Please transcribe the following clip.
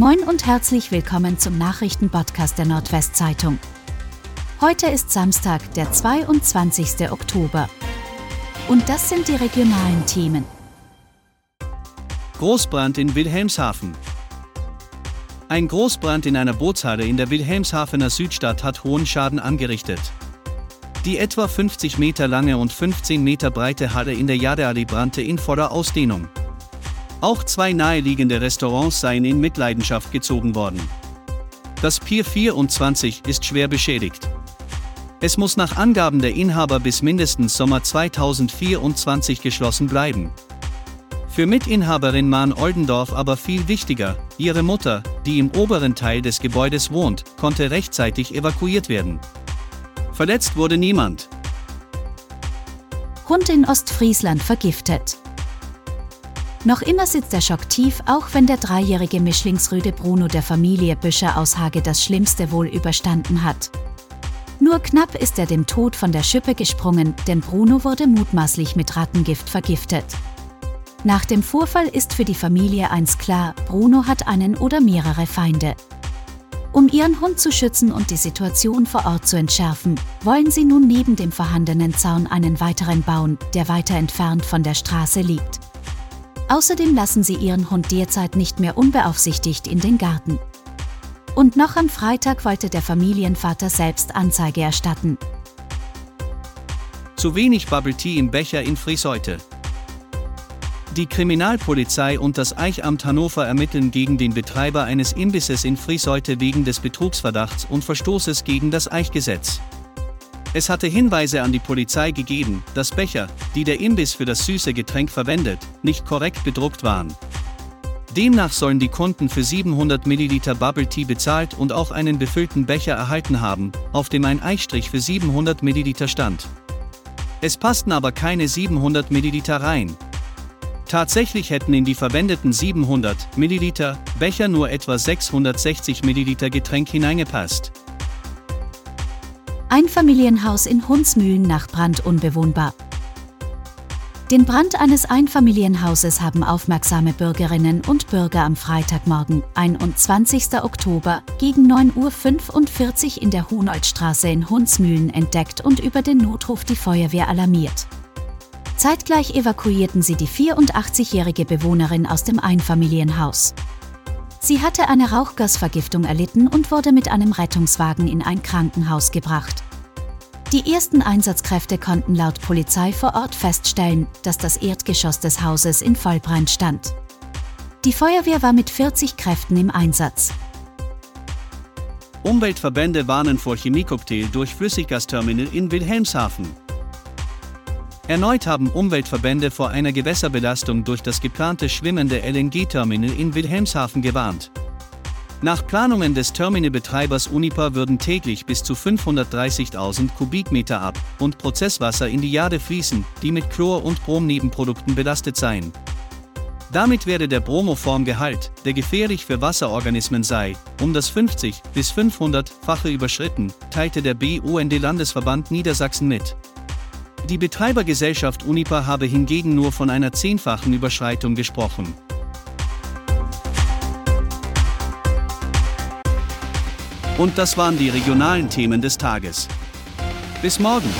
Moin und herzlich willkommen zum Nachrichtenpodcast der Nordwestzeitung. Heute ist Samstag, der 22. Oktober. Und das sind die regionalen Themen. Großbrand in Wilhelmshaven. Ein Großbrand in einer Bootshalle in der Wilhelmshavener Südstadt hat hohen Schaden angerichtet. Die etwa 50 Meter lange und 15 Meter breite Halle in der Jadeallee brannte in voller Ausdehnung. Auch zwei naheliegende Restaurants seien in Mitleidenschaft gezogen worden. Das Pier 24 ist schwer beschädigt. Es muss nach Angaben der Inhaber bis mindestens Sommer 2024 geschlossen bleiben. Für Mitinhaberin Mahn Oldendorf aber viel wichtiger, ihre Mutter, die im oberen Teil des Gebäudes wohnt, konnte rechtzeitig evakuiert werden. Verletzt wurde niemand. Hund in Ostfriesland vergiftet. Noch immer sitzt der Schock tief, auch wenn der dreijährige Mischlingsrüde Bruno der Familie Büscher aus Hage das Schlimmste wohl überstanden hat. Nur knapp ist er dem Tod von der Schippe gesprungen, denn Bruno wurde mutmaßlich mit Rattengift vergiftet. Nach dem Vorfall ist für die Familie eins klar, Bruno hat einen oder mehrere Feinde. Um ihren Hund zu schützen und die Situation vor Ort zu entschärfen, wollen sie nun neben dem vorhandenen Zaun einen weiteren bauen, der weiter entfernt von der Straße liegt. Außerdem lassen sie ihren Hund derzeit nicht mehr unbeaufsichtigt in den Garten. Und noch am Freitag wollte der Familienvater selbst Anzeige erstatten. Zu wenig Bubble Tea im Becher in Friseute. Die Kriminalpolizei und das Eichamt Hannover ermitteln gegen den Betreiber eines Imbisses in Friseute wegen des Betrugsverdachts und Verstoßes gegen das Eichgesetz. Es hatte Hinweise an die Polizei gegeben, dass Becher, die der Imbiss für das süße Getränk verwendet, nicht korrekt bedruckt waren. Demnach sollen die Kunden für 700 Milliliter Bubble Tea bezahlt und auch einen befüllten Becher erhalten haben, auf dem ein Eichstrich für 700 Milliliter stand. Es passten aber keine 700 Milliliter rein. Tatsächlich hätten in die verwendeten 700 Milliliter Becher nur etwa 660 Milliliter Getränk hineingepasst. Einfamilienhaus in Hunsmühlen nach Brand unbewohnbar. Den Brand eines Einfamilienhauses haben aufmerksame Bürgerinnen und Bürger am Freitagmorgen, 21. Oktober, gegen 9.45 Uhr in der Hunoldstraße in Hunsmühlen entdeckt und über den Notruf die Feuerwehr alarmiert. Zeitgleich evakuierten sie die 84-jährige Bewohnerin aus dem Einfamilienhaus. Sie hatte eine Rauchgasvergiftung erlitten und wurde mit einem Rettungswagen in ein Krankenhaus gebracht. Die ersten Einsatzkräfte konnten laut Polizei vor Ort feststellen, dass das Erdgeschoss des Hauses in Vollbrand stand. Die Feuerwehr war mit 40 Kräften im Einsatz. Umweltverbände warnen vor Chemiecocktail durch Flüssiggasterminal in Wilhelmshaven. Erneut haben Umweltverbände vor einer Gewässerbelastung durch das geplante schwimmende LNG-Terminal in Wilhelmshaven gewarnt. Nach Planungen des Terminalbetreibers Unipa würden täglich bis zu 530.000 Kubikmeter Ab- und Prozesswasser in die Jade fließen, die mit Chlor- und Bromnebenprodukten belastet seien. Damit werde der Bromoformgehalt, der gefährlich für Wasserorganismen sei, um das 50 bis 500-fache überschritten, teilte der BUND-Landesverband Niedersachsen mit. Die Betreibergesellschaft Unipa habe hingegen nur von einer zehnfachen Überschreitung gesprochen. Und das waren die regionalen Themen des Tages. Bis morgen!